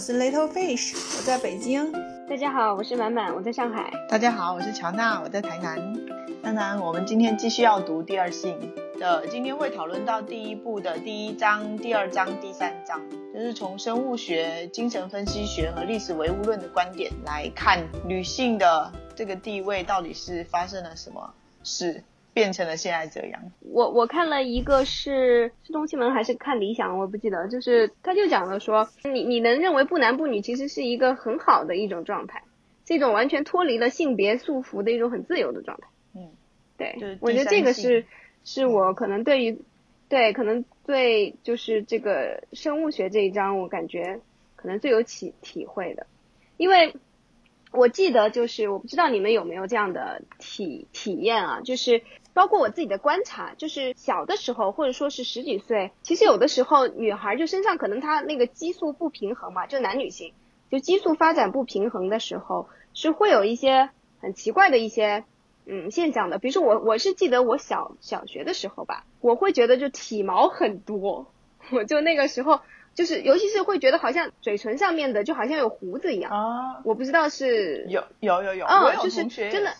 是 Little Fish，我在北京。大家好，我是满满，我在上海。大家好，我是乔娜，我在台南。当然，我们今天继续要读第二性的，今天会讨论到第一部的第一章、第二章、第三章，就是从生物学、精神分析学和历史唯物论的观点来看女性的这个地位到底是发生了什么事。变成了现在这样。我我看了一个是是东西门还是看理想，我不记得。就是他就讲了说，你你能认为不男不女其实是一个很好的一种状态，是一种完全脱离了性别束缚的一种很自由的状态。嗯，对，我觉得这个是是我可能对于对可能对就是这个生物学这一章，我感觉可能最有体体会的，因为。我记得就是我不知道你们有没有这样的体体验啊，就是包括我自己的观察，就是小的时候或者说是十几岁，其实有的时候女孩就身上可能她那个激素不平衡嘛，就男女性就激素发展不平衡的时候，是会有一些很奇怪的一些嗯现象的。比如说我我是记得我小小学的时候吧，我会觉得就体毛很多，我就那个时候。就是，尤其是会觉得好像嘴唇上面的就好像有胡子一样啊！我不知道是有有有有，哦，就是真的，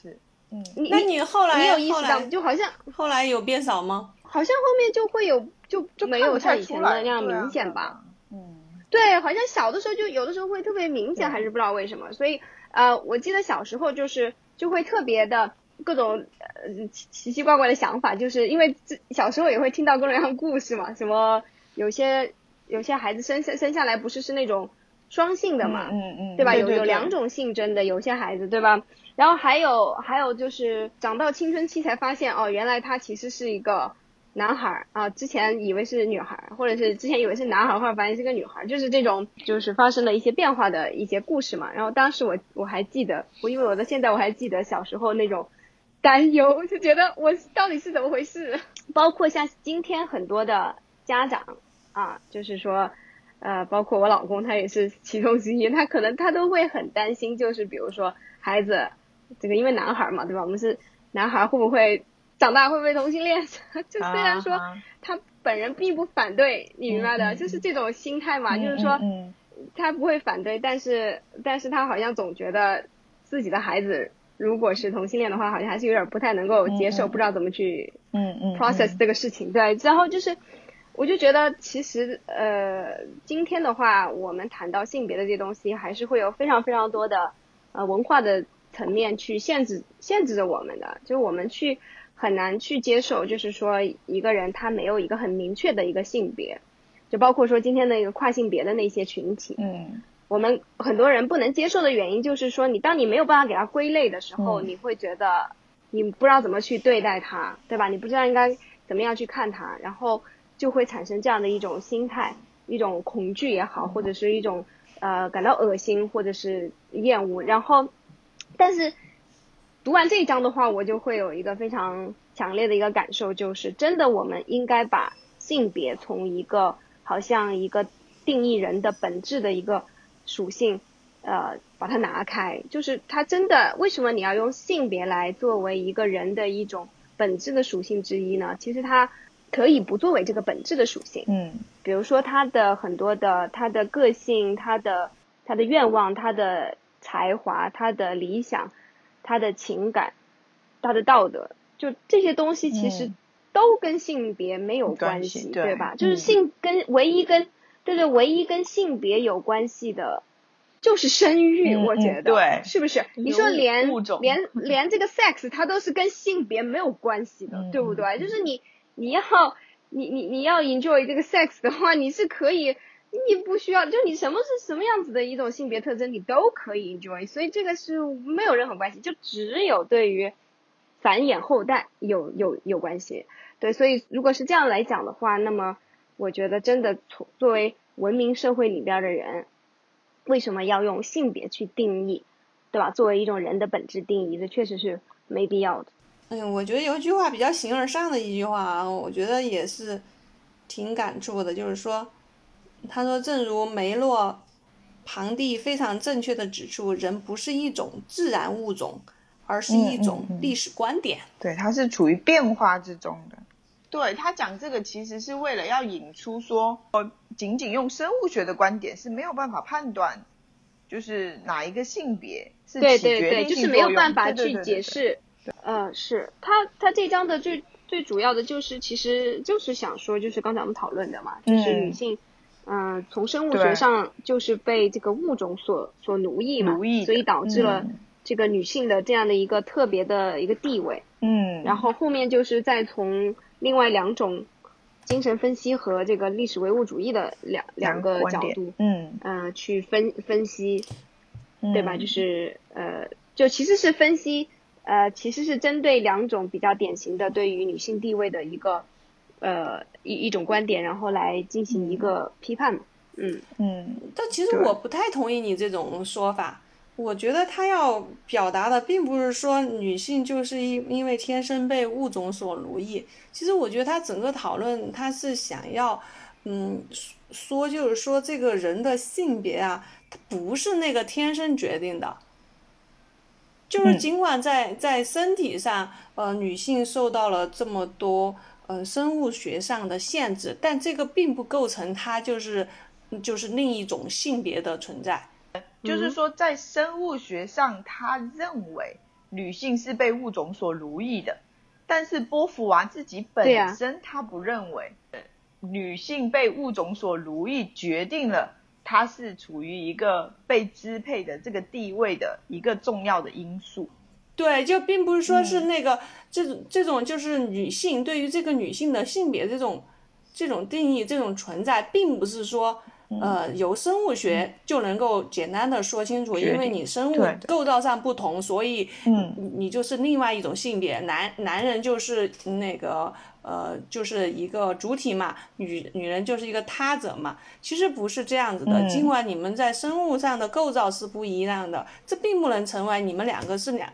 嗯，那你后来你有意识到，就好像后来有变少吗？好像后面就会有，就就没有像以前的那样明显吧？嗯，对，好像小的时候就有的时候会特别明显，还是不知道为什么。所以呃，我记得小时候就是就会特别的各种呃奇奇怪怪的想法，就是因为小时候也会听到各种各样故事嘛，什么有些。有些孩子生下生下来不是是那种双性的嘛，嗯嗯，对吧？有有两种性征的，有些孩子对吧？然后还有还有就是长到青春期才发现哦，原来他其实是一个男孩啊，之前以为是女孩，或者是之前以为是男孩，后来发现是个女孩，就是这种就是发生了一些变化的一些故事嘛。然后当时我我还记得，我因为我到现在我还记得小时候那种担忧，就觉得我到底是怎么回事？包括像今天很多的家长。啊，就是说，呃，包括我老公，他也是其中之一。他可能他都会很担心，就是比如说孩子，这个因为男孩嘛，对吧？我们是男孩，会不会长大会不会同性恋？就虽然说他本人并不反对，你明白的，就是这种心态嘛。就是说，他不会反对，但是但是他好像总觉得自己的孩子如果是同性恋的话，好像还是有点不太能够接受，不知道怎么去嗯嗯 process 这个事情。对，然后就是。我就觉得，其实呃，今天的话，我们谈到性别的这些东西，还是会有非常非常多的呃文化的层面去限制限制着我们的，就我们去很难去接受，就是说一个人他没有一个很明确的一个性别，就包括说今天的一个跨性别的那些群体，嗯，我们很多人不能接受的原因就是说，你当你没有办法给他归类的时候，你会觉得你不知道怎么去对待他，对吧？你不知道应该怎么样去看他，然后。就会产生这样的一种心态，一种恐惧也好，或者是一种呃感到恶心或者是厌恶。然后，但是读完这一章的话，我就会有一个非常强烈的一个感受，就是真的我们应该把性别从一个好像一个定义人的本质的一个属性，呃，把它拿开。就是它真的为什么你要用性别来作为一个人的一种本质的属性之一呢？其实它。可以不作为这个本质的属性，嗯，比如说他的很多的他的个性，他的他的愿望，他的才华，他的理想，他的情感，他的道德，就这些东西其实都跟性别没有关系，对吧？就是性跟唯一跟对对唯一跟性别有关系的，就是生育，我觉得对，是不是？你说连连连这个 sex 它都是跟性别没有关系的，对不对？就是你。你要你你你要 enjoy 这个 sex 的话，你是可以，你不需要，就你什么是什么样子的一种性别特征，你都可以 enjoy，所以这个是没有任何关系，就只有对于繁衍后代有有有关系。对，所以如果是这样来讲的话，那么我觉得真的从作为文明社会里边的人，为什么要用性别去定义，对吧？作为一种人的本质定义，这确实是没必要的。嗯，我觉得有一句话比较形而上的一句话啊，我觉得也是挺感触的，就是说，他说，正如梅洛庞蒂非常正确的指出，人不是一种自然物种，而是一种历史观点。对，它是处于变化之中的。对他讲这个，其实是为了要引出说，仅仅用生物学的观点是没有办法判断，就是哪一个性别是对起决对对，定就是没有性作用办法去对对呃，是他他这章的最最主要的就是，其实就是想说，就是刚才我们讨论的嘛，就是嗯。女性，嗯、从生物学上就是被这个物种所所奴役嘛，奴役所以导致了嗯。这个女性的这样的一个特别的一个地位。嗯，然后后面就是再从另外两种精神分析和这个历史唯物主义的两两个角度，嗯，呃，去分分析，对吧？嗯就是呃，就其实是分析，呃，其实是针对两种比较典型的对于女性地位的一个呃一一种观点，然后来进行一个批判嘛。嗯，嗯但其实我不太同意你这种说法。我觉得他要表达的并不是说女性就是因因为天生被物种所奴役。其实我觉得他整个讨论他是想要，嗯，说就是说这个人的性别啊，它不是那个天生决定的。就是嗯。尽管在在身体上，呃，女性受到了这么多呃生物学上的限制，但这个并不构成她就是就是另一种性别的存在。就是说，在生物学上，他认为女性是被物种所奴役的，但是波伏娃自己本身他不认为，呃女性被物种所奴役决定了她是处于一个被支配的这个地位的一个重要的因素。对，就并不是说是嗯那个、这种这种就是女性对于这个女性的性别这种这种定义这种存在，并不是说呃由生物学就能够简单的说清楚，因为你生物构造上不同，所以嗯。你你就是另外一种性别，男男人就是那个呃就是一个主体嘛，女女人就是一个他者嘛，其实不是这样子的。嗯尽管你们在生物上的构造是不一样的，这并不能成为你们两个是两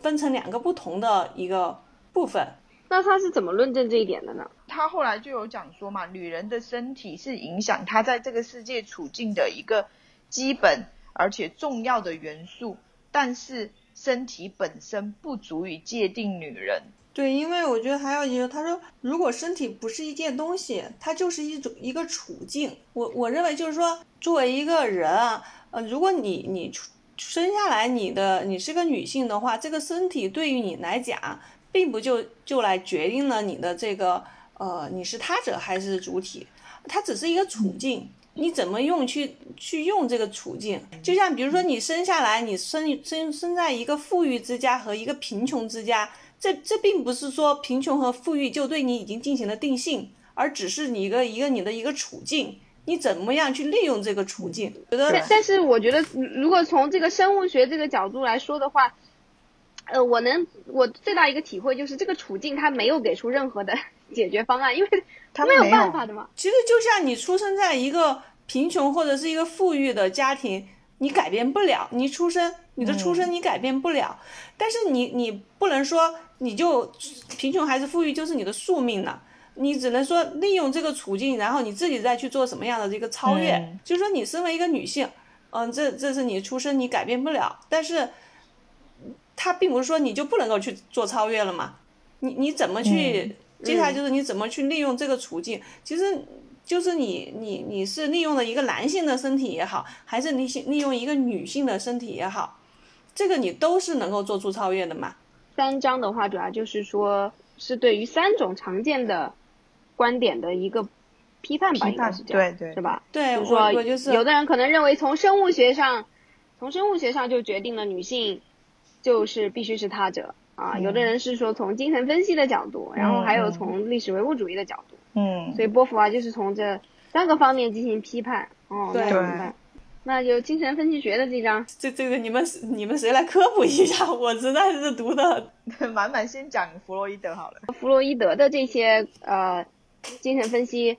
分成两个不同的一个部分。那他是怎么论证这一点的呢？他后来就有讲说嘛，女人的身体是影响她在这个世界处境的一个基本而且重要的元素，但是身体本身不足以界定女人。对，因为我觉得还有一个，他说，如果身体不是一件东西，它就是一种一个处境。我我认为就是说，作为一个人啊，呃，如果你你出生下来你的你是个女性的话，这个身体对于你来讲，并不就就来决定了你的这个呃你是他者还是主体，它只是一个处境。你怎么用去去用这个处境？就像比如说你生下来，你生生生在一个富裕之家和一个贫穷之家，这这并不是说贫穷和富裕就对你已经进行了定性，而只是你一个一个你的一个处境，你怎么样去利用这个处境？觉得但但是我觉得，嗯如果从这个生物学这个角度来说的话，呃，我能我最大一个体会就是这个处境它没有给出任何的解决方案，因为 没有他没有办法的嘛。其实就像你出生在一个贫穷或者是一个富裕的家庭，你改变不了，你出生你的出身你改变不了，但是你你不能说你就贫穷还是富裕就是你的宿命了。你只能说利用这个处境，然后你自己再去做什么样的这个超越。嗯就是说，你身为一个女性，嗯，这这是你出身你改变不了，但是它并不是说你就不能够去做超越了嘛。你你怎么去？接下来就是你怎么去利用这个处境？其实就是你你你是利用了一个男性的身体也好，还是你利用一个女性的身体也好，这个你都是能够做出超越的嘛。三章的话，主要就是说是对于三种常见的观点的一个批判吧，批判应该是这样，对对是吧？对，就是说，我我就是有的人可能认为从生物学上，从生物学上就决定了女性就是必须是他者啊。嗯有的人是说从精神分析的角度，然后还有嗯从历史唯物主义的角度。嗯，所以波伏娃就是从这三个方面进行批判。哦，对那就精神分析学的这章，这这个你们你们谁来科普一下？我实在是读的 满满先讲弗洛伊德好了。弗洛伊德的这些呃精神分析，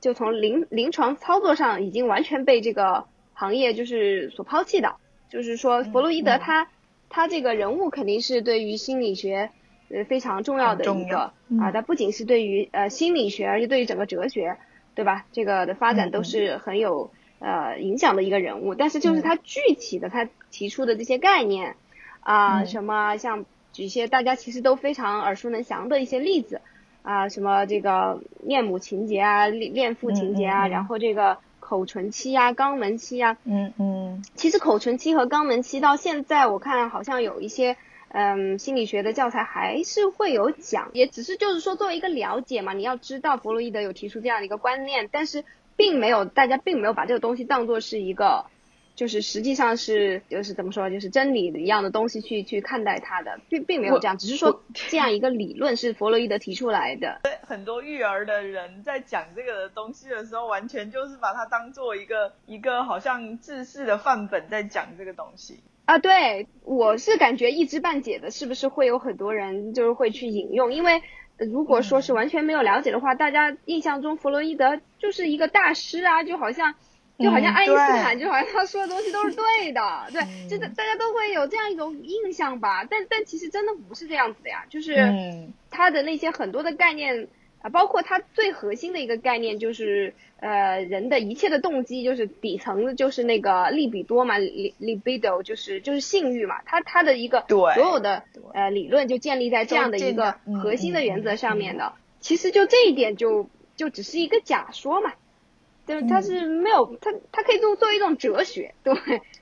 就从临临床操作上已经完全被这个行业就是所抛弃的。就是说，弗洛伊德嗯他、他这个人物肯定是对于心理学呃非常重要的一个嗯啊，他不仅是对于呃心理学，而且对于整个哲学，对吧？这个的发展嗯都是很有呃影响的一个人物。但是就是嗯。他具体的他提出的这些概念啊、嗯。什么像举一些大家其实都非常耳熟能详的一些例子啊什么这个恋母情节啊、恋恋父情节啊，然后这个口唇期啊、肛门期啊，嗯嗯。其实口唇期和肛门期到现在我看好像有一些。嗯，心理学的教材还是会有讲，也只是就是说作为一个了解嘛，你要知道弗洛伊德有提出这样的一个观念，但是并没有大家并没有把这个东西当做是一个，就是实际上是就是怎么说，就是真理一样的东西去去看待它的，并并没有这样，只是说这样一个理论是弗洛伊德提出来的。很多育儿的人在讲这个东西的时候，完全就是把它当做一个一个好像制式的范本在讲这个东西。啊，对，我是感觉一知半解的，是不是会有很多人就是会去引用？因为如果说是完全没有了解的话，大家印象中弗洛伊德就是一个大师啊，就好像就好像爱因斯坦，就好像他说的东西都是对的，对，就大家都会有这样一种印象吧。但但其实真的不是这样子的呀，就是他的那些很多的概念啊，包括它最核心的一个概念就是。呃，人的一切的动机就是底层的，就是那个利比多嘛，libido 就是就是性欲嘛。它它的一个所有的呃理论就建立在这样的一个核心的原则上面的。其实就这一点就就只是一个假说嘛，就是它是没有它它可以做作为一种哲学，对，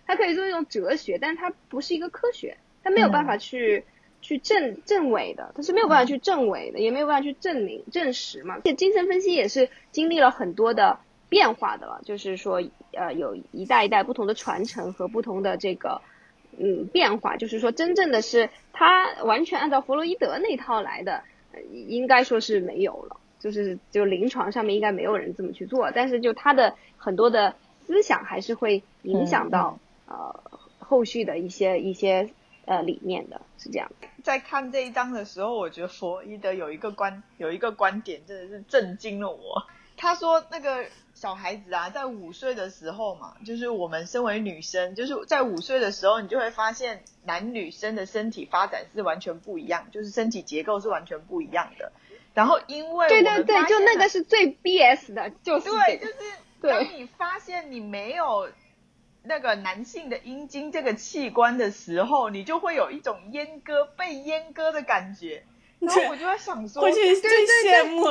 它可以作为一种哲学，但是它不是一个科学，它没有办法去。去证证伪的，它是没有办法去证伪的，也没有办法去证明证实嘛。而且精神分析也是经历了很多的变化的了，就是说呃有一代一代不同的传承和不同的这个嗯变化，就是说真正的是他完全按照弗洛伊德那套来的，应该说是没有了，就是就临床上面应该没有人这么去做，但是就他的很多的思想还是会影响到呃后续的一些一些。呃，里面的是这样。在看这一章的时候，我觉得弗洛伊德有一个观有一个观点真的是震惊了我。他说，那个小孩子啊，在五岁的时候嘛，就是我们身为女生，就是在五岁的时候，你就会发现男女生的身体发展是完全不一样，就是身体结构是完全不一样的。然后因为对对对，就那个是最 BS 的，就是对，就是当你发现你没有。那个男性的阴茎这个器官的时候，你就会有一种阉割、被阉割的感觉。然后我就在想说，过去最羡慕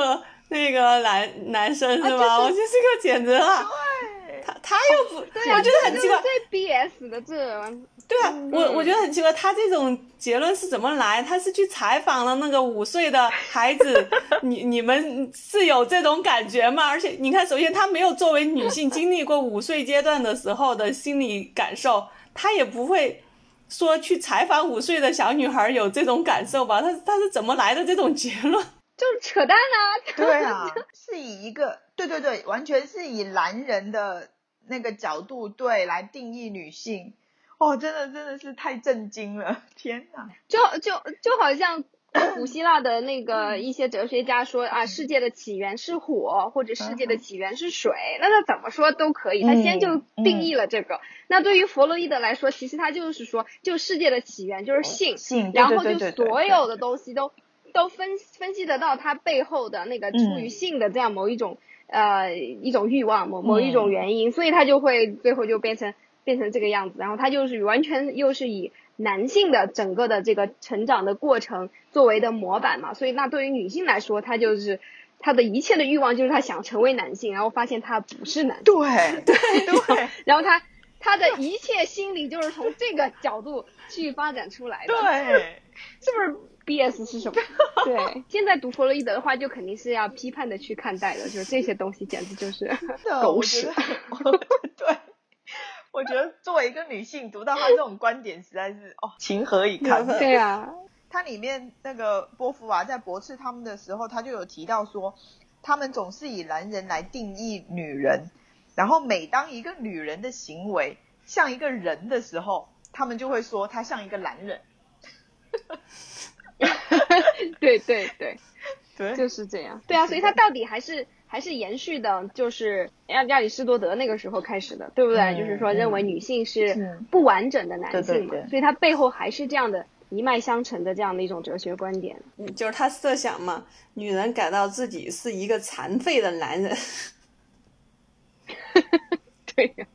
那个男男生是吧？我觉得这个简直了。对，他他又不，对我觉得很奇怪。最 BS 的这。对啊，我我觉得很奇怪，他这种结论是怎么来？他是去采访了那个五岁的孩子，你你们是有这种感觉吗？而且你看，首先他没有作为女性经历过五岁阶段的时候的心理感受，他也不会说去采访五岁的小女孩有这种感受吧？他他是怎么来的这种结论？就是扯淡啊！对啊，是以一个对对对，完全是以男人的那个角度对来定义女性。哦，真的真的是太震惊了！天哪，就就就好像 古希腊的那个一些哲学家说啊，世界的起源是火，或者世界的起源是水，那他怎么说都可以，他先就定义了这个。那对于弗洛伊德来说，其实他就是说，就世界的起源就是性，性，然后就所有的东西都都分分析得到他背后的那个出于性的这样某一种呃一种欲望，某某一种原因，所以他就会最后就变成。变成这个样子，然后他就是完全又是以男性的整个的这个成长的过程作为的模板嘛，所以那对于女性来说，他就是他的一切的欲望就是他想成为男性，然后发现他不是男，对。对 对，然后他他的一切心理就是从这个角度去发展出来的，对，是不是 B.S 是什么？对，现在读弗洛伊德的话，就肯定是要批判的去看待的，就是这些东西简直就是狗屎，对。我觉得作为一个女性读到他这种观点，实在是哦，情何以堪？对啊，它里面那个波伏娃在驳斥他们的时候，他就有提到说，他们总是以男人来定义女人，然后每当一个女人的行为像一个人的时候，他们就会说她像一个男人。对 对对，对，就是这样。对啊，所以他到底还是。还是延续的，就是亚亚里士多德那个时候开始的，对不对？就是说认为女性是不完整的男性嘛，所以他背后还是这样的一脉相承的这样的一种哲学观点。嗯，就是他设想嘛，女人感到自己是一个残废的男人。对呀，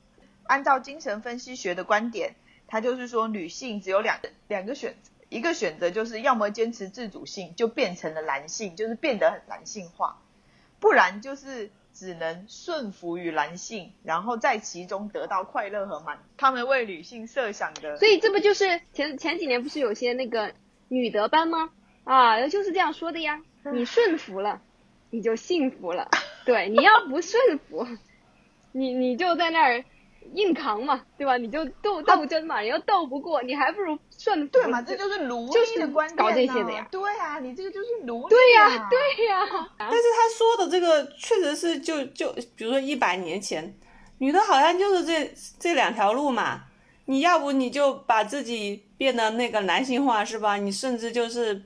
按照精神分析学的观点，他就是说女性只有两两个选择，一个选择就是要么坚持自主性，就变成了男性，就是变得很男性化；不然就是只能顺服于男性，然后在其中得到快乐和满。他们为女性设想的，所以这不就是前前几年不是有些那个女德班吗？啊，就是这样说的呀。你顺服了，你就幸福了。对，你要不顺服，你你就在那儿。硬扛嘛，对吧？你就斗斗争嘛，你要斗不过，你还不如顺服。对嘛，这就是奴隶的观点搞这些的呀。对啊，你这个就是奴隶。对呀，对呀。但是他说的这个确实是就就，比如说一百年前，女的好像就是这这两条路嘛。你要不你就把自己变得那个男性化，是吧？你甚至就是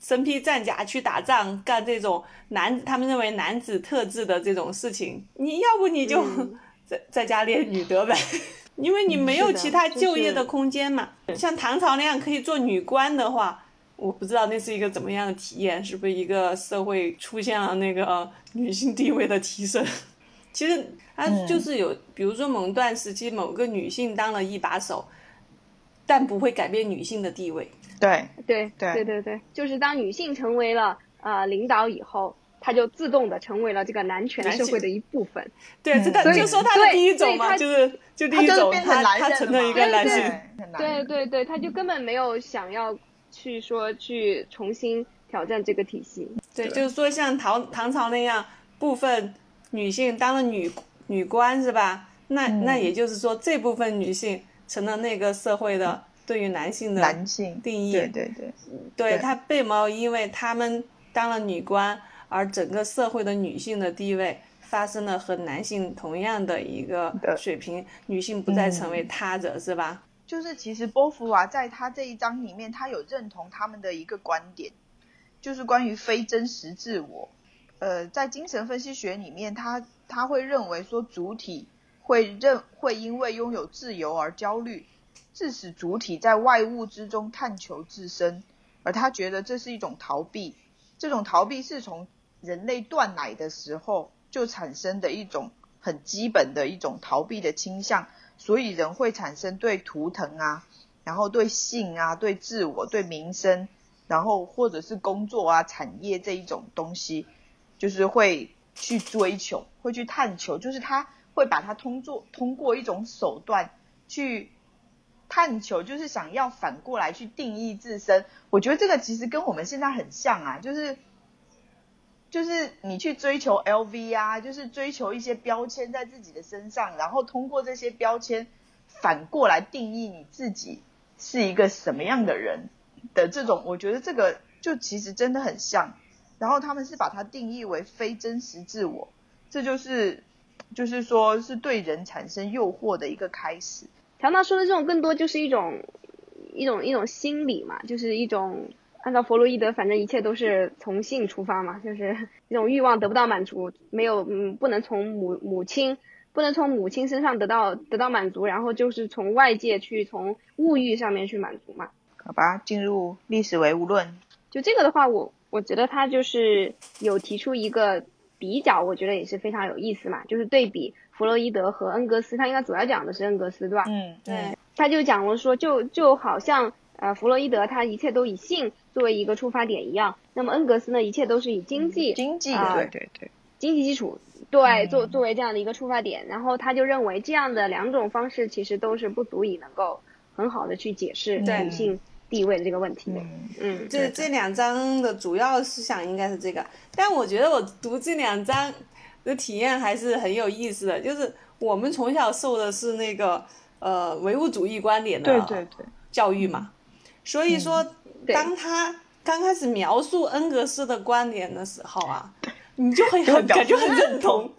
身披战甲去打仗，干这种男他们认为男子特质的这种事情。你要不你就。在 在家练女德呗，因为你没有其他就业的空间嘛。像唐朝那样可以做女官的话，我不知道那是一个怎么样的体验，是不是一个社会出现了那个女性地位的提升？其实它就是有，比如说某段时期某个女性当了一把手，但不会改变女性的地位。对对对对对对，就是当女性成为了呃领导以后。他就自动的成为了这个男权社会的一部分。对，这他就说他的第一种嘛，就是就第一种，他他成了一个男性。对对对，他就根本没有想要去说去重新挑战这个体系。对，就是说像唐唐朝那样，部分女性当了女女官是吧？那那也就是说，这部分女性成了那个社会的对于男性的男性定义。对对对，对他并没有因为他们当了女官。而整个社会的女性的地位发生了和男性同样的一个水平，女性不再成为他者，是吧？就是其实波伏娃在他这一章里面，他有认同他们的一个观点，就是关于非真实自我。呃，在精神分析学里面，他他会认为说主体会认会因为拥有自由而焦虑，致使主体在外物之中探求自身，而他觉得这是一种逃避，这种逃避是从人类断奶的时候就产生的一种很基本的一种逃避的倾向，所以人会产生对图腾啊，然后对性啊、对自我、对名声，然后或者是工作啊、产业这一种东西，就是会去追求、会去探求，就是他会把它通过通过一种手段去探求，就是想要反过来去定义自身。我觉得这个其实跟我们现在很像啊，就是。就是你去追求 LV 啊，就是追求一些标签在自己的身上，然后通过这些标签反过来定义你自己是一个什么样的人的这种，我觉得这个就其实真的很像。然后他们是把它定义为非真实自我，这就是就是说是对人产生诱惑的一个开始。乔纳说的这种更多就是一种一种一种心理嘛，就是一种。按照弗洛伊德，反正一切都是从性出发嘛，就是 这种欲望得不到满足，没有嗯，不能从母母亲，不能从母亲身上得到得到满足，然后就是从外界去从物欲上面去满足嘛。好吧，进入历史唯物论。就这个的话，我我觉得他就是有提出一个比较，我觉得也是非常有意思嘛，就是对比弗洛伊德和恩格斯，他应该主要讲的是恩格斯，对吧？嗯，对。他就讲了说，就就好像。呃，弗洛伊德他一切都以性作为一个出发点一样，那么恩格斯呢，一切都是以经济经济对对对。经济基础对作作为这样的一个出发点，然后他就认为这样的两种方式其实都是不足以能够很好的去解释女性地位的这个问题的。嗯，这这两章的主要思想应该是这个，但我觉得我读这两章的体验还是很有意思的，就是我们从小受的是那个呃唯物主义观点的教育嘛。所以说，当他刚开始描述恩格斯的观点的时候啊，你就会很 感觉很认同，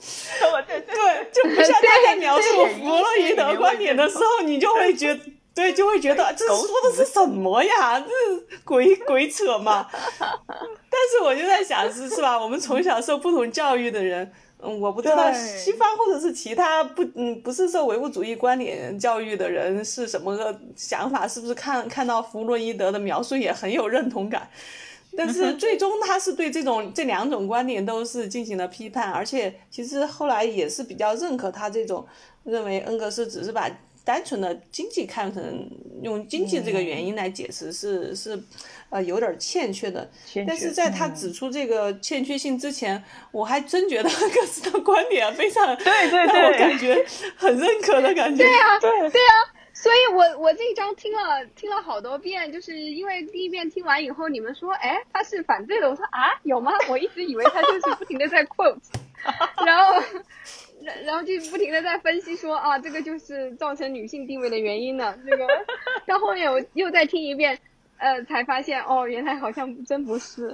对，就不像他在描述弗洛伊德观点的时候，你就会觉，对，就会觉得这说的是什么呀？这鬼鬼扯嘛！但是我就在想，是是吧？我们从小受不同教育的人。嗯，我不知道西方或者是其他不嗯不是受唯物主义观点教育的人是什么个想法，是不是看看到弗洛伊德的描述也很有认同感？但是最终他是对这种这两种观点都是进行了批判，而且其实后来也是比较认可他这种认为恩格斯只是把单纯的经济看成用经济这个原因来解释是是呃有点欠缺的。缺但是在他嗯指出这个欠缺性之前，我还真觉得 各自的观点非常对对让我对感觉很认可的感觉。对啊，对对啊，所以我我这一章听了听了好多遍，就是因为第一遍听完以后，你们说，哎，他是反对的，我说啊，有吗？我一直以为他就是不停的在 quote，然后。然然后就不停的在分析说啊，这个就是造成女性地位的原因呢。这个 到后面我又再听一遍，呃，才发现哦，原来好像真不是。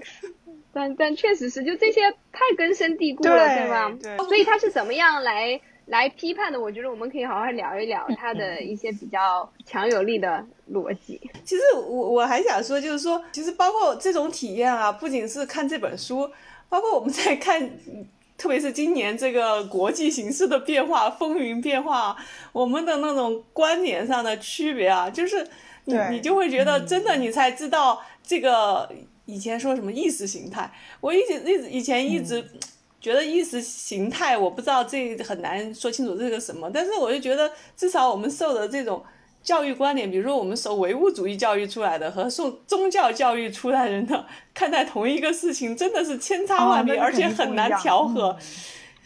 但但确实是，就这些太根深蒂固了，对吧？对所以他是怎么样来来批判的？我觉得我们可以好好聊一聊他的一些比较强有力的逻辑。其实我我还想说，就是说，其实包括这种体验啊，不仅是看这本书，包括我们在看，特别是今年这个国际形势的变化、风云变化，我们的那种观点上的区别啊，就是你对。你就会觉得，真的你才知道这个以前说什么意识形态，我一直一直以前一直。觉得意识形态，我不知道这很难说清楚这个什么，但是我就觉得至少我们受的这种教育观点，比如说我们受唯物主义教育出来的和受宗教教育出来人的看待同一个事情，真的是千差万别，哦而且很难调和。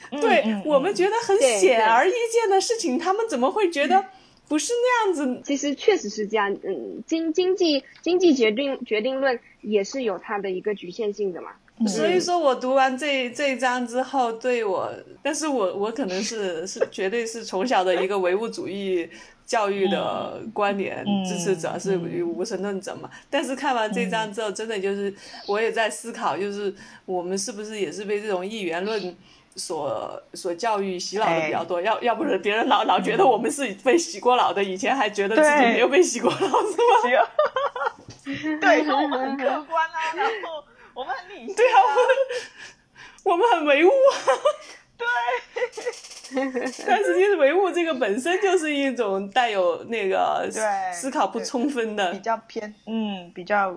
嗯对、嗯我们觉得很显而易见的事情，他们怎么会觉得不是那样子？其实确实是这样，嗯，经经济经济决定决定论也是有它的一个局限性的嘛。所以说我读完这这一章之后，对我，但是我我可能是是绝对是从小的一个唯物主义教育的观点嗯支持者，嗯是无神论者嘛。但是看完这章之后，真的就是我也在思考，就是我们是不是也是被这种一元论。所所教育洗脑的比较多，要要不是别人老老觉得我们是被洗过脑的，以前还觉得自己没有被洗过脑，是吗？对，说我们很客观啊，然后我们很理性、对啊，我们我们很唯物啊。对，但实际唯物这个本身就是一种带有那个对思考不充分的比，较偏，嗯，比较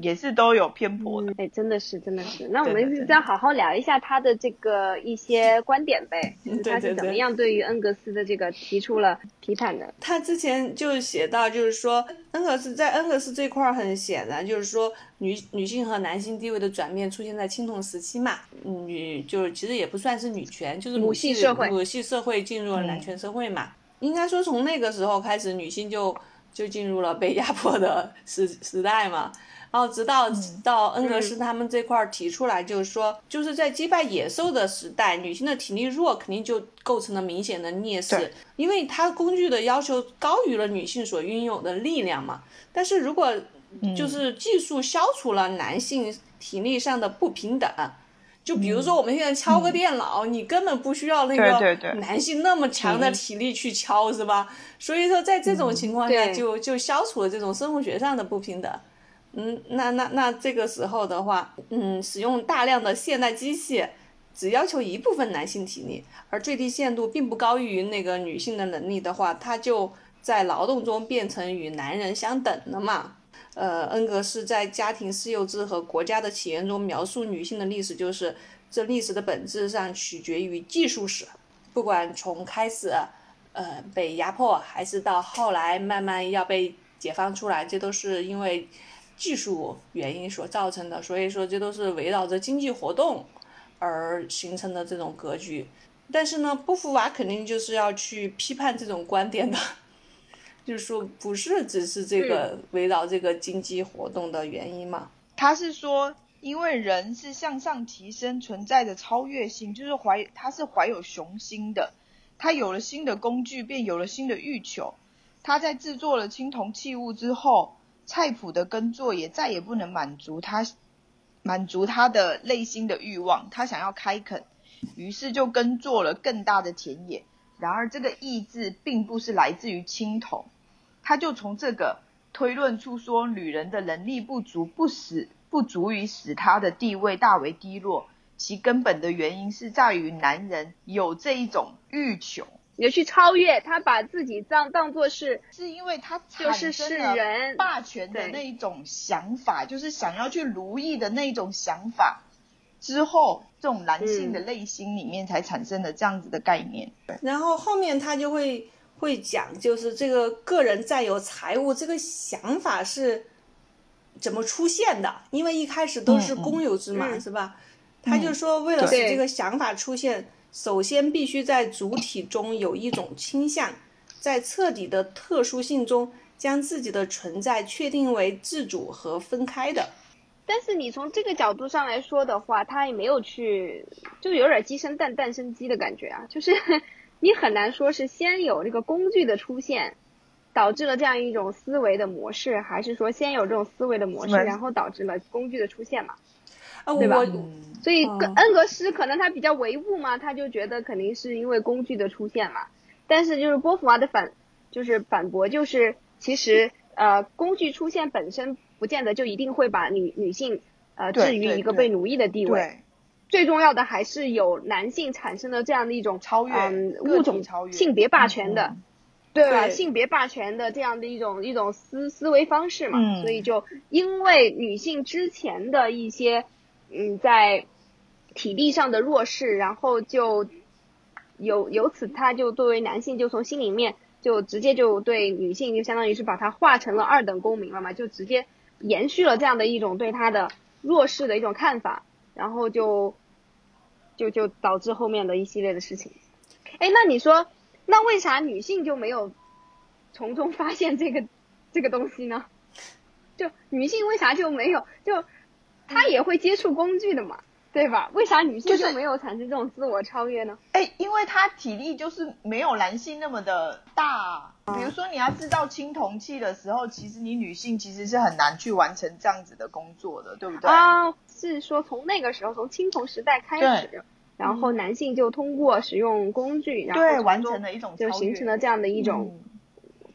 也是都有偏颇的。哎，真的是，真的是。那我们再好好聊一下他的这个一些观点呗，就是他是怎么样对于恩格斯的这个提出了批判的。他之前就写到，就是说恩格斯在恩格斯这块儿很显然，就是说女女性和男性地位的转变出现在青铜时期嘛，嗯女就是其实也不算是女权，就是母系系社会母系社会进入了男权社会嘛。应该说从那个时候开始，女性就就进入了被压迫的时时代嘛。然后直到到恩格斯他们这块儿提出来，就是说，就是在击败野兽的时代，女性的体力弱肯定就构成了明显的劣势，因为它工具的要求高于了女性所拥有的力量嘛。但是如果就是技术消除了男性体力上的不平等，就比如说我们现在敲个电脑，你根本不需要那个男性那么强的体力去敲，是吧？所以说在这种情况下对。就，就消除了这种生物学上的不平等。嗯，那那那这个时候的话，嗯，使用大量的现代机器，只要求一部分男性体力，而最低限度并不高于那个女性的能力的话，它就在劳动中变成与男人相等了嘛。呃，恩格斯在《家庭私有制和国家的起源》中描述女性的历史，就是这历史的本质上取决于技术史，不管从开始，呃，被压迫，还是到后来慢慢要被解放出来，这都是因为技术原因所造成的。所以说，这都是围绕着经济活动而形成的这种格局。但是呢，波伏娃肯定就是要去批判这种观点的，就是说不是只是这个围绕这个经济活动的原因嘛。他是说，因为人是向上提升，存在着超越性，就是怀他是怀有雄心的，他有了新的工具，便有了新的欲求。他在制作了青铜器物之后，菜谱的耕作也再也不能满足他满足他的内心的欲望，他想要开垦，于是就耕作了更大的田野。然而，这个意志并不是来自于青铜，他就从这个推论出说，女人的能力不足，不使不足以使她的地位大为低落。其根本的原因是在于男人有这一种欲求，也去超越他，把自己当当做是是因为他就是世产生了人霸权的那一种想法，就是想要去奴役的那一种想法。之后，这种男性的内心里面才产生的这样子的概念。然后后面他就会会讲，就是这个个人占有财物这个想法是怎么出现的？因为一开始都是公有制嘛，嗯嗯是吧？他就说，为了使这个想法出现，首先必须在主体中有一种倾向，在彻底的特殊性中，将自己的存在确定为自主和分开的。但是你从这个角度上来说的话，他也没有去，就有点鸡生蛋，蛋生鸡的感觉啊。就是你很难说是先有这个工具的出现，导致了这样一种思维的模式，还是说先有这种思维的模式，然后导致了工具的出现嘛？啊，对吧所以恩格斯可能他比较唯物嘛，他就觉得肯定是因为工具的出现嘛。但是就是波伏娃的反，就是反驳，就是其实呃工具出现本身不见得就一定会把女女性呃置于一个被奴役的地位。最重要的还是有男性产生的这样的一种超越嗯物种超越性别霸权的。嗯对吧？对性别霸权的这样的一种一种思思维方式嘛，嗯所以就因为女性之前的一些嗯在体力上的弱势，然后就由由此他就作为男性就从心里面就直接就对女性就相当于是把她划成了二等公民了嘛，就直接延续了这样的一种对她的弱势的一种看法，然后就就就导致后面的一系列的事情。哎，那你说，那为啥女性就没有从中发现这个这个东西呢？就女性为啥就没有？就她也会接触工具的嘛，对吧？为啥女性就没有产生这种自我超越呢？哎，因为他体力就是没有男性那么的大。比如说你要制造青铜器的时候，其实你女性其实是很难去完成这样子的工作的，对不对？啊，是说从那个时候，从青铜时代开始，然后男性就通过使用工具，然后对，完成了一种就形成了这样的一种、嗯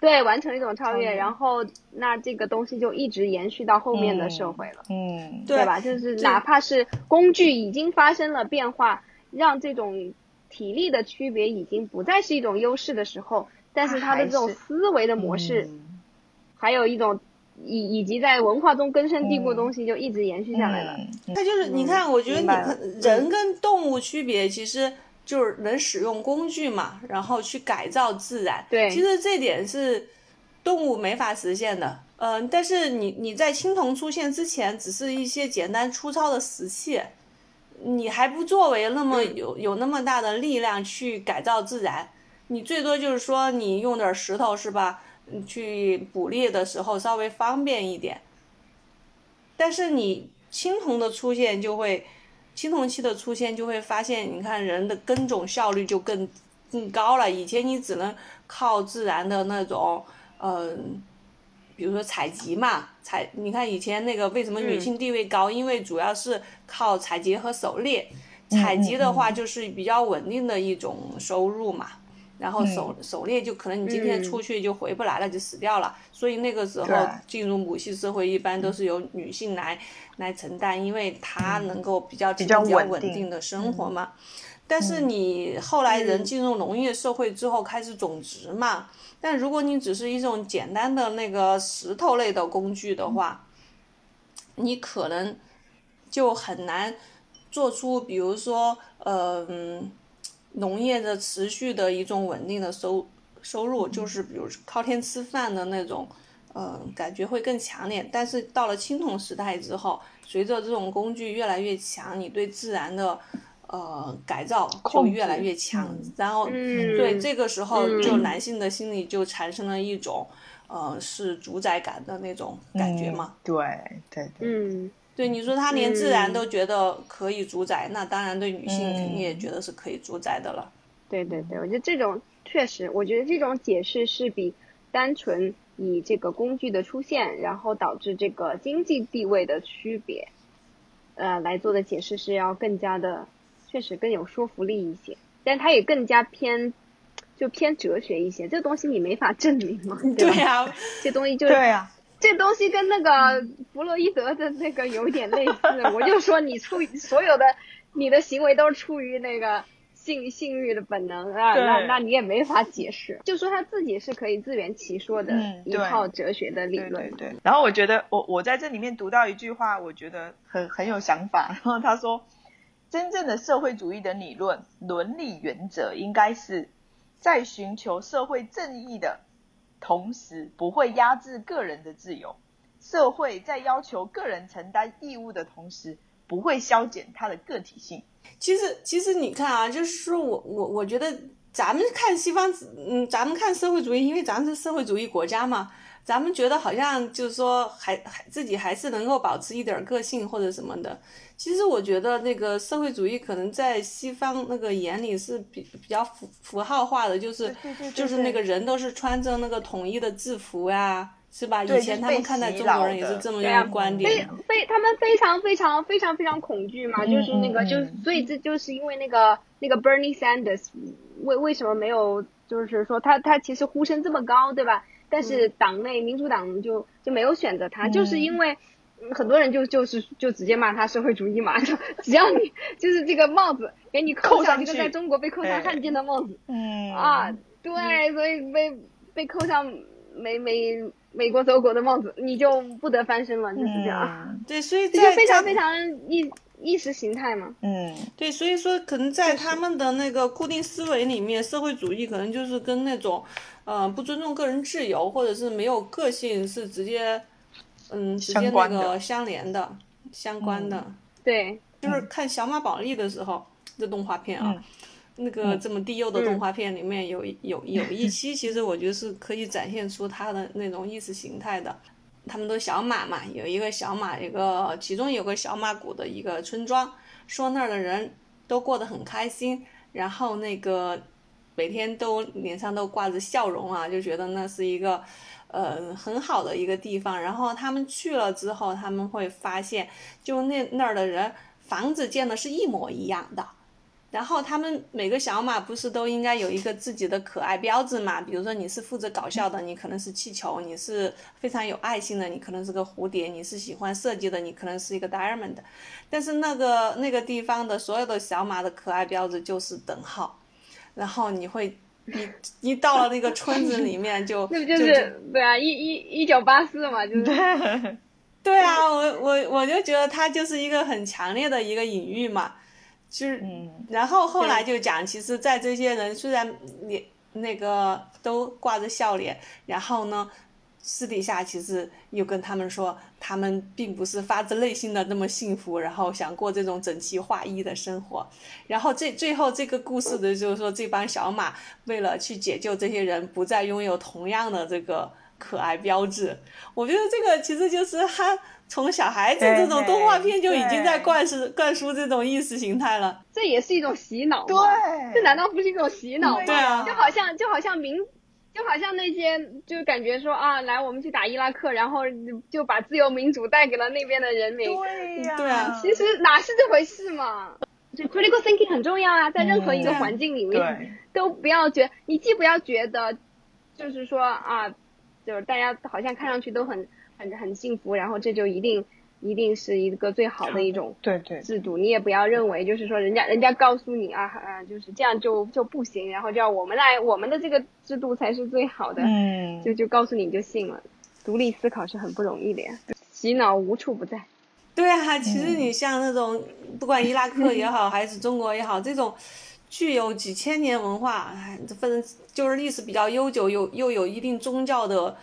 对完成一种超越，超然后那这个东西就一直延续到后面的社会了。嗯，对吧？就是哪怕是工具已经发生了变化，让这种体力的区别已经不再是一种优势的时候，但是他的这种思维的模式，嗯还有一种以以及在文化中根深蒂固的东西，就一直延续下来了。嗯它就是你看，我觉得你人跟动物区别，其实就是能使用工具嘛，然后去改造自然。对其实这点是动物没法实现的。嗯、但是你你在青铜出现之前，只是一些简单粗糙的石器，你还不作为那么有有那么大的力量去改造自然，你最多就是说你用点石头是吧？嗯去捕猎的时候稍微方便一点。但是你青铜的出现就会，青铜器的出现就会发现，你看人的耕种效率就更更高了。以前你只能靠自然的那种，嗯、比如说采集嘛，采你看以前那个为什么女性地位高？因为主要是靠采集和狩猎。采集的话就是比较稳定的一种收入嘛。然后狩狩猎就可能你今天嗯。出去就回不来了，就死掉了。所以那个时候进入母系社会，一般都是由女性来来承担，因为她能够比较比较稳定的生活嘛。但是你后来人进入农业社会之后开始种植嘛，但如果你只是一种简单的那个石头类的工具的话，你可能就很难做出，比如说，呃嗯，农业的持续的一种稳定的收收入，就是比如靠天吃饭的那种，呃，感觉会更强烈。但是到了青铜时代之后，随着这种工具越来越强，你对自然的呃改造就越来越强，嗯然后嗯对这个时候就嗯男性的心理就产生了一种呃是主宰感的那种感觉嘛。嗯对对对，嗯，对，你说他连自然嗯都觉得可以主宰，那当然对女性肯定也嗯觉得是可以主宰的了。对对对，我觉得这种确实，我觉得这种解释是比单纯以这个工具的出现，然后导致这个经济地位的区别，呃，来做的解释是要更加的，确实更有说服力一些，但它也更加偏，就偏哲学一些。这东西你没法证明嘛，对吧？呀、这东西就是对啊，这东西跟那个弗洛伊德的那个有点类似，我就说你出于所有的你的行为都是出于那个性性欲的本能啊，那那你也没法解释，就说他自己是可以自圆其说的一套哲学的理对论对。对。然后我觉得我我在这里面读到一句话，我觉得很很有想法。然后他说，真正的社会主义的理论伦理原则应该是在寻求社会正义的同时，不会压制个人的自由；社会在要求个人承担义务的同时，不会消减他的个体性。其实，其实你看啊，就是说我我我觉得咱们看西方，嗯，咱们看社会主义，因为咱们是社会主义国家嘛。咱们觉得好像就是说，还还自己还是能够保持一点个性或者什么的。其实我觉得那个社会主义可能在西方那个眼里是比比较符符号化的，就是就是那个人都是穿着那个统一的制服呀，是吧？以前他们看待中国人也是这么样观点。非非他们非常非常非常非常恐惧嘛，就是那个就所以这就是因为那个那个 Bernie Sanders 为为什么没有就是说他他其实呼声这么高，对吧？但是党内民主党就就没有选择他，就是因为很多人就就是就直接骂他社会主义嘛，就只要你就是这个帽子给你扣上这个在中国被扣上汉奸的帽子，嗯。啊，对，所以被被扣上美美美国走狗的帽子，你就不得翻身了，就是这样。对，所以这就非常非常意意识形态嘛。嗯，对，所以说可能在他们的那个固定思维里面，社会主义可能就是跟那种。呃，不尊重个人自由，或者是没有个性，是直接，嗯，直接那个相连的，相关的。对，就是看小马宝莉的时候，这动画片啊，那个这么低幼的动画片里面有有有一期，其实我觉得是可以展现出他的那种意识形态的。他们都小马嘛，有一个小马，一个其中有个小马谷的一个村庄，说那儿的人都过得很开心，然后那个。每天都脸上都挂着笑容啊，就觉得那是一个，呃，很好的一个地方。然后他们去了之后，他们会发现，就那那儿的人房子建的是一模一样的。然后他们每个小马不是都应该有一个自己的可爱标志嘛？比如说你是负责搞笑的，你可能是气球；你是非常有爱心的，你可能是个蝴蝶；你是喜欢设计的，你可能是一个 diamond。但是那个那个地方的所有的小马的可爱标志就是等号。然后你会，你一到了那个村子里面就，那不就是对啊，一一一九八四嘛，就是，对啊，我我我就觉得它就是一个很强烈的一个隐喻嘛，就是，然后后来就讲，其实，在这些人虽然你那个都挂着笑脸，然后呢。私底下其实又跟他们说，他们并不是发自内心的那么幸福，然后想过这种整齐划一的生活。然后最最后这个故事的就是说，这帮小马为了去解救这些人，不再拥有同样的这个可爱标志。我觉得这个其实就是他从小孩子这种动画片就已经在灌输灌输这种意识形态了。这也是一种洗脑对，这难道不是一种洗脑吗？对啊，就好像就好像民。就好像那些，就感觉说啊，来我们去打伊拉克，然后就把自由民主带给了那边的人民。对呀，对啊，其实哪是这回事嘛？就 critical thinking 很重要啊，在任何一个环境里面，都不要觉，你既不要觉得，就是说啊，就是大家好像看上去都很很很幸福，然后这就一定。一定是一个最好的一种对对制度，你也不要认为就是说人家人家告诉你啊啊就是这样就就不行，然后就要我们来我们的这个制度才是最好的，嗯，就就告诉你就信了。独立思考是很不容易的呀，洗脑无处不在。对啊，其实你像那种不管伊拉克也好，还是中国也好，这种具有几千年文化，反正就是历史比较悠久，有又有一定宗教的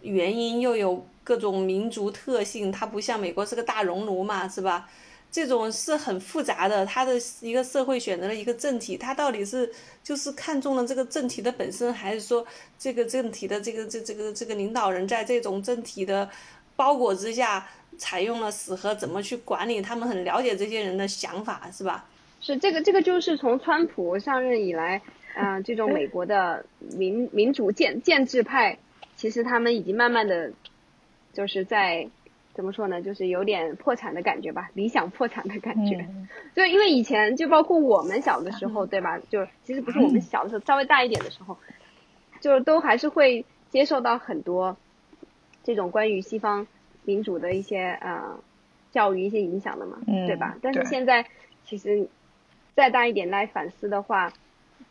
原因，又有。各种民族特性，它不像美国是个大熔炉嘛，是吧？这种是很复杂的，它的一个社会选择了一个政体，它到底是就是看中了这个政体的本身，还是说这个政体的这个这这个这个领导人在这种政体的包裹之下，采用了死和怎么去管理？他们很了解这些人的想法，是吧？是这个这个就是从川普上任以来，啊，这种美国的民民主建建制派，其实他们已经慢慢的。就是在怎么说呢，就是有点破产的感觉吧，理想破产的感觉。就因为以前就包括我们小的时候，对吧？就其实不是我们小的时候，稍微大一点的时候，就都还是会接受到很多这种关于西方民主的一些呃教育一些影响的嘛，对吧？但是现在其实再大一点来反思的话，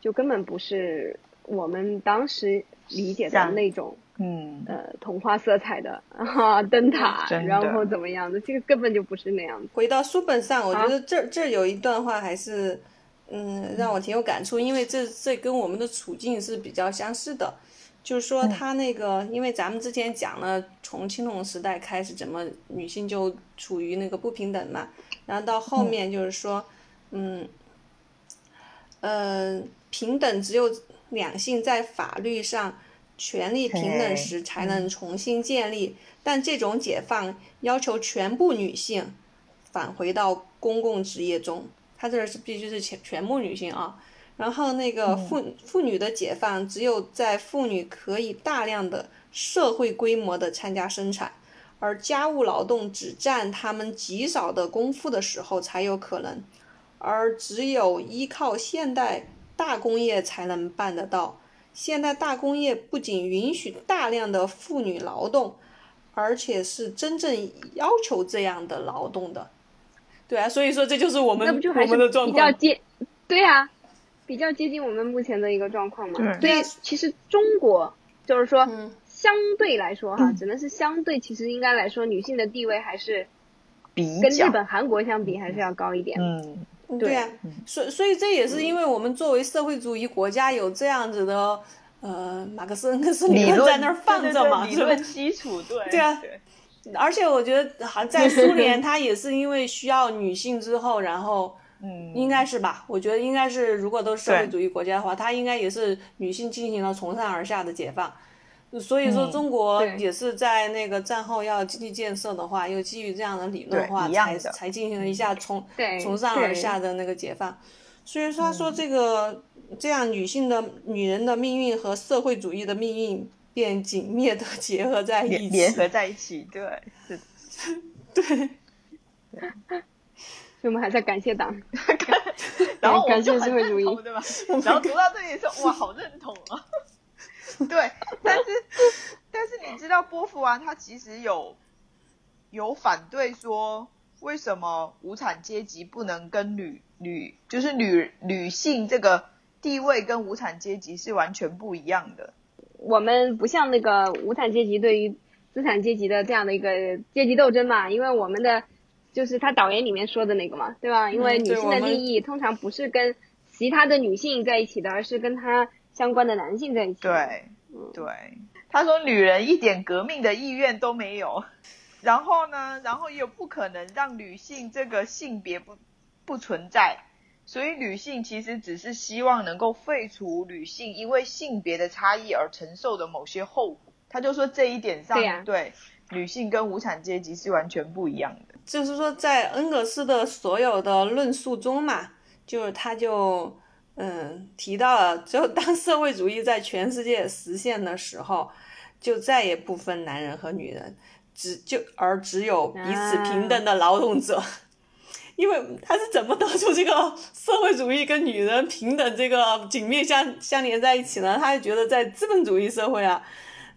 就根本不是我们当时理解的那种。嗯，呃，童话色彩的 啊，灯塔，然后怎么样的？这个根本就不是那样子。回到书本上，我觉得这这有一段话还是，嗯，让我挺有感触，因为这这跟我们的处境是比较相似的。就是说，他那个，因为咱们之前讲了，从青铜时代开始，怎么女性就处于那个不平等嘛，然后到后面就是说，嗯，呃，平等只有两性在法律上权力平等时才能重新建立，但这种解放要求全部女性返回到公共职业中，他这是必须是全全部女性啊。然后那个妇妇女的解放，只有在妇女可以大量的社会规模的参加生产，而家务劳动只占他们极少的功夫的时候才有可能，而只有依靠现代大工业才能办得到。现代大工业不仅允许大量的妇女劳动，而且是真正要求这样的劳动的。对啊，所以说这就是我们我们的状况。比较接对啊。比较接近我们目前的一个状况嘛，所以其实中国就是说，相对来说哈，只能是相对，其实应该来说，女性的地位还是比跟日本、韩国相比还是要高一点。嗯，对啊，所所以这也是因为我们作为社会主义国家有这样子的呃马克思恩格斯理论在那儿放着嘛，理论基础对。对啊，而且我觉得好像在苏 联，它也是因为需要女性之后，然后。嗯，应该是吧？我觉得应该是，如果都是社会主义国家的话，它应该也是女性进行了从上而下的解放。所以说，中国也是在那个战后要经济建设的话，又基于这样的理论的话，才才进行了一下从从上而下的那个解放。所以他说这个这样女性的女人的命运和社会主义的命运便紧密的 结合在一起，联合在一起，对，是，对。所 以我们还在感谢党，然后感谢社会主义，对吧？然后读到这里的时候，哇，好认同啊！对，但是但是你知道波伏娃他其实有有反对说，为什么无产阶级不能跟女女就是女女性这个地位跟无产阶级是完全不一样的？我们不像那个无产阶级对于资产阶级的这样的一个阶级斗争嘛，因为我们的。就是他导言里面说的那个嘛，对吧？因为女性的利益通常不是跟其他的女性在一起的，而是跟她相关的男性在一起。对，对。他说女人一点革命的意愿都没有，然后呢，然后又不可能让女性这个性别不不存在，所以女性其实只是希望能够废除女性因为性别的差异而承受的某些后果。他就说这一点上，对女性跟无产阶级是完全不一样的。就是说，在恩格斯的所有的论述中嘛，就是他就嗯提到了，就当社会主义在全世界实现的时候，就再也不分男人和女人，只就而只有彼此平等的劳动者。因为他是怎么得出这个社会主义跟女人平等这个紧密相相连在一起呢？他就觉得在资本主义社会啊，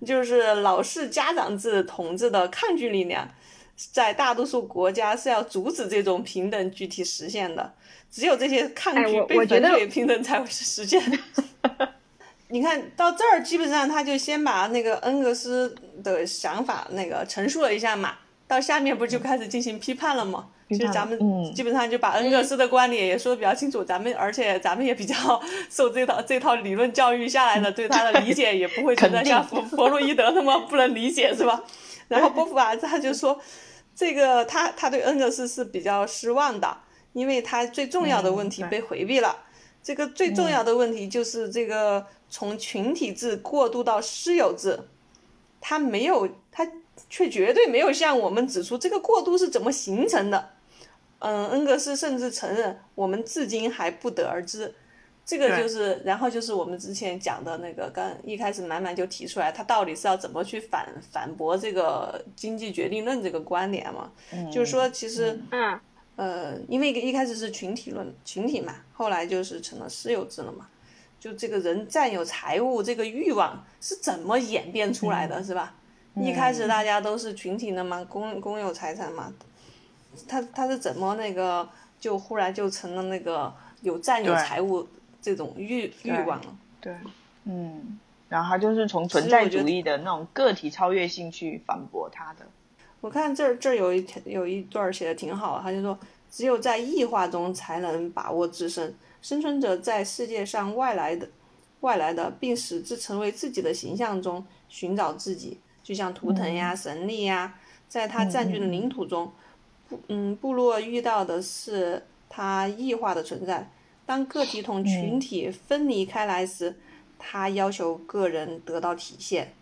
就是老式家长制统治的抗拒力量。在大多数国家是要阻止这种平等具体实现的，只有这些抗拒被反对平等才会是实现。你看到这儿，基本上他就先把那个恩格斯的想法那个陈述了一下嘛，到下面不就开始进行批判了吗？其实咱们基本上就把恩格斯的观点也说的比较清楚，咱们而且咱们也比较 受这套这套理论教育下来的，对他的理解也不会存在像弗弗洛伊德那么不能理解，是吧？然后波伏娃他就说。这个他他对恩格斯是比较失望的，因为他最重要的问题被回避了。这个最重要的问题就是这个从群体制过渡到私有制，他没有，他却绝对没有向我们指出这个过渡是怎么形成的。嗯，恩格斯甚至承认我们至今还不得而知。这个就是，然后就是我们之前讲的那个，刚一开始满满就提出来，他到底是要怎么去反反驳这个经济决定论这个观点嘛？就是说，其实，嗯，呃，因为一开始是群体论，群体嘛，后来就是成了私有制了嘛。就这个人占有财物这个欲望是怎么演变出来的，是吧？一开始大家都是群体的嘛，公公有财产嘛，他他是怎么那个就忽然就成了那个有占有财物？这种欲欲望了，对，嗯，然后他就是从存在主义的那种个体超越性去反驳他的。我看这儿这儿有一有一段写的挺好，他就说，只有在异化中才能把握自身。生存者在世界上外来的、外来的，并使之成为自己的形象中寻找自己，就像图腾呀、神力呀，在他占据的领土中，部嗯部落遇到的是他异化的存在。当个体同群体分离开来时，他要求个人得到体现。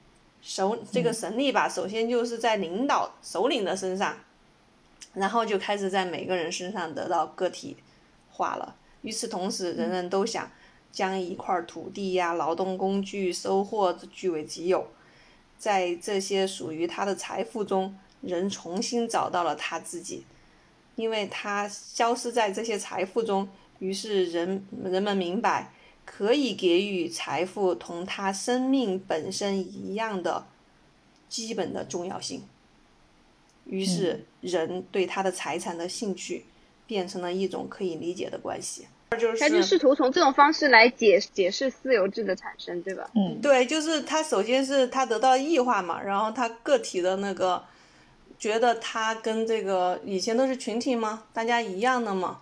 首这个神力吧，首先就是在领导首领的身上，然后就开始在每个人身上得到个体化了。与此同时，人人都想将一块土地呀、劳动工具收获据为己有，在这些属于他的财富中，人重新找到了他自己，因为他消失在这些财富中，于是人人们明白。可以给予财富同他生命本身一样的基本的重要性，于是人对他的财产的兴趣变成了一种可以理解的关系。就是他就试图从这种方式来解解释私有制的产生，对吧？嗯，对，就是他首先是他得到异化嘛，然后他个体的那个觉得他跟这个以前都是群体嘛，大家一样的嘛，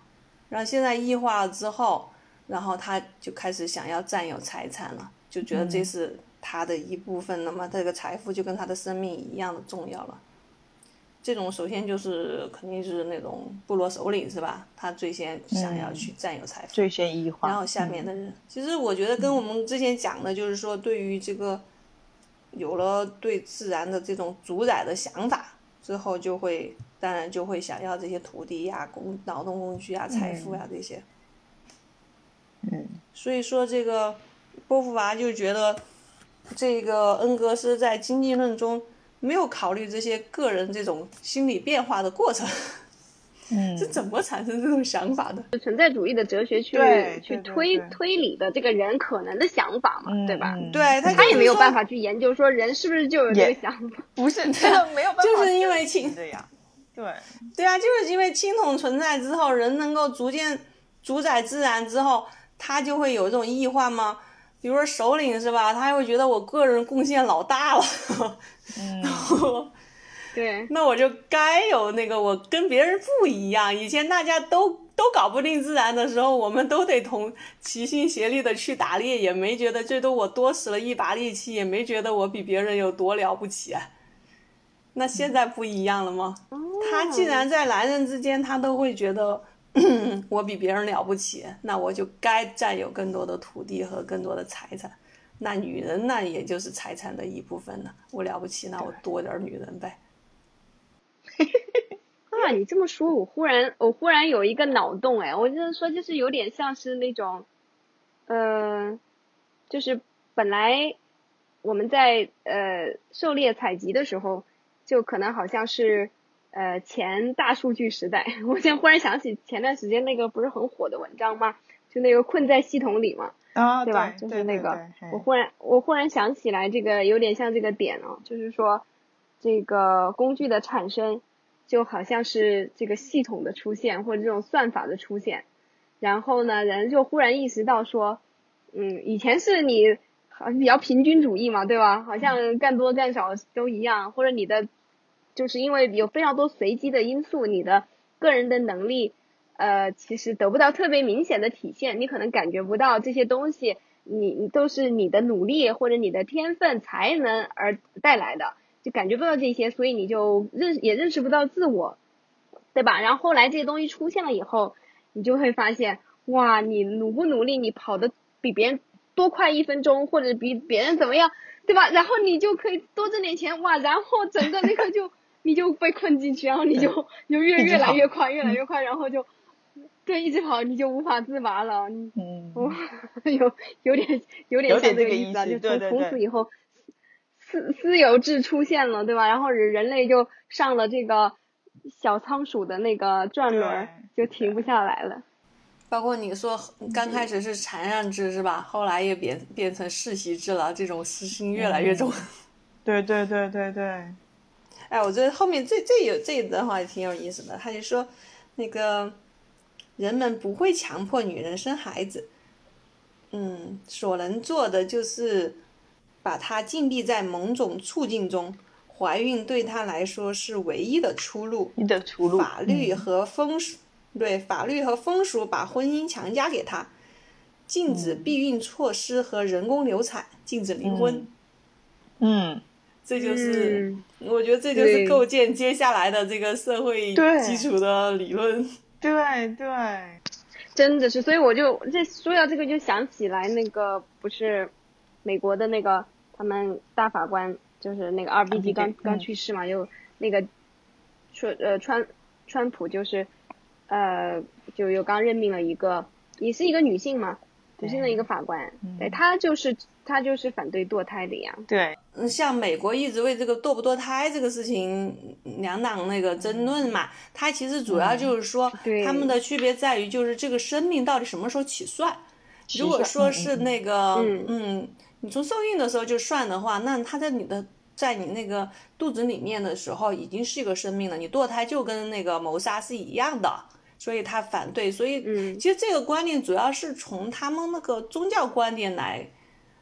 然后现在异化了之后。然后他就开始想要占有财产了，就觉得这是他的一部分，那么这个财富就跟他的生命一样的重要了。这种首先就是肯定是那种部落首领是吧？他最先想要去占有财富，最先异化。然后下面的人，其实我觉得跟我们之前讲的，就是说对于这个有了对自然的这种主宰的想法之后，就会当然就会想要这些土地呀、工劳动工具啊、财富呀这些。嗯，所以说这个波伏娃就觉得，这个恩格斯在经济论中没有考虑这些个人这种心理变化的过程。嗯，是怎么产生这种想法的？存在主义的哲学去去推推理的这个人可能的想法嘛，对吧？对他他也没有办法去研究说人是不是就有这个想法。不是，这个没有办法，就是因为情对呀，对对啊，就是因为青铜存在之后，人能够逐渐主宰自然之后。他就会有这种异化吗？比如说首领是吧？他还会觉得我个人贡献老大了，嗯，对，那我就该有那个我跟别人不一样。以前大家都都搞不定自然的时候，我们都得同齐心协力的去打猎，也没觉得最多我多使了一把力气，也没觉得我比别人有多了不起。那现在不一样了吗？他既然在男人之间，他都会觉得。我比别人了不起，那我就该占有更多的土地和更多的财产。那女人那也就是财产的一部分了。我了不起，那我多点女人呗。啊，你这么说，我忽然我忽然有一个脑洞哎，我就是说，就是有点像是那种，嗯，就是本来我们在呃狩猎采集的时候，就可能好像是。呃，前大数据时代，我现在忽然想起前段时间那个不是很火的文章吗？就那个困在系统里嘛，啊，对吧？就是那个，我忽然我忽然想起来，这个有点像这个点哦，就是说，这个工具的产生，就好像是这个系统的出现或者这种算法的出现，然后呢，人就忽然意识到说，嗯，以前是你好像比较平均主义嘛，对吧？好像干多干少都一样，或者你的。就是因为有非常多随机的因素，你的个人的能力，呃，其实得不到特别明显的体现，你可能感觉不到这些东西，你你都是你的努力或者你的天分才能而带来的，就感觉不到这些，所以你就认也认识不到自我，对吧？然后后来这些东西出现了以后，你就会发现，哇，你努不努力，你跑的比别人多快一分钟，或者比别人怎么样，对吧？然后你就可以多挣点钱，哇，然后整个那个就。你就被困进去，然后你就 你就越越来越快，越来越快，然后就对一直跑，你就无法自拔了。嗯，我有有点有点像这个意思啊，就从从此以后，私私有制出现了，对吧？然后人人类就上了这个小仓鼠的那个转轮，就停不下来了。包括你说刚开始是禅让制是吧？后来也变变成世袭制了，这种私心越来越重。对对对对对。哎，我觉得后面这这有这一段话也挺有意思的。他就说，那个人们不会强迫女人生孩子，嗯，所能做的就是把她禁闭在某种处境中，怀孕对她来说是唯一的出路。的出路。法律和风俗，对法律和风俗把婚姻强加给她，禁止避孕措施和人工流产，禁止离婚。嗯，这就是，嗯我觉得这就是构建接下来的这个社会基础的理论。对对，真的是，所以我就这说到这个就想起来那个不是美国的那个他们大法官，就是那个二 B 级 RBG 刚刚嗯去世嘛，又那个说呃川川普就是呃就又刚任命了一个也是一个女性嘛，女性的一个法官，对他就是他就是反对堕胎的呀，对，嗯，像美国一直为这个堕不堕胎这个事情两党那个争论嘛，它其实主要就是说，对。他们的区别在于就是这个生命到底什么时候起算。如果说是嗯。那个，嗯。嗯，你从受孕的时候就算的话，那他在你的在你那个肚子里面的时候已经是一个生命了，你堕胎就跟那个谋杀是一样的，所以他反对。所以嗯其实这个观念主要是从他们那个宗教观点来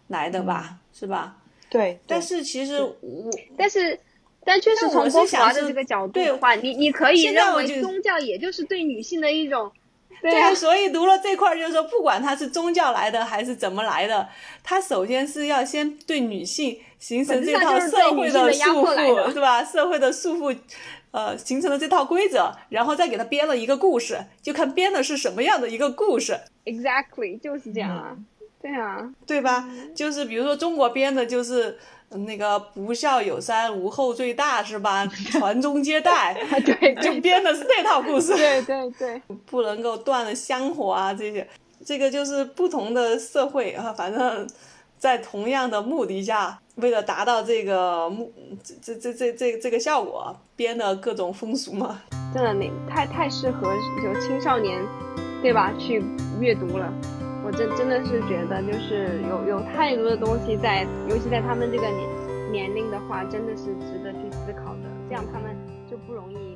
来的吧，是吧？对，但是其实我但是。但确实我从郭富想是华的这个角度对的话，你你可以认为宗教也就是对女性的一种，对对，啊，所以读了这块儿，就是说，不管它是宗教来的还是怎么来的，它首先是要先对女性形成这套社会的束缚，是吧？社会的束缚，呃，形成了这套规则，然后再给他编了一个故事，就看编的是什么样的一个故事，Exactly，就是这样啊。嗯对啊，对吧？就是比如说中国编的就是。呃那个不孝有三，无后最大，是吧？传宗接代，对就编的是这套故事。对对对，不能够断了香火啊，这些，这个就是不同的社会啊，反正，在同样的目的下，为了达到这个目，这这这这这这个效果，编的各种风俗嘛。真的那太太适合就青少年，对吧？去阅读了。我真真的是觉得，就是有有太多的东西在，尤其在他们这个年年龄的话，真的是值得去思考的。这样他们就不容易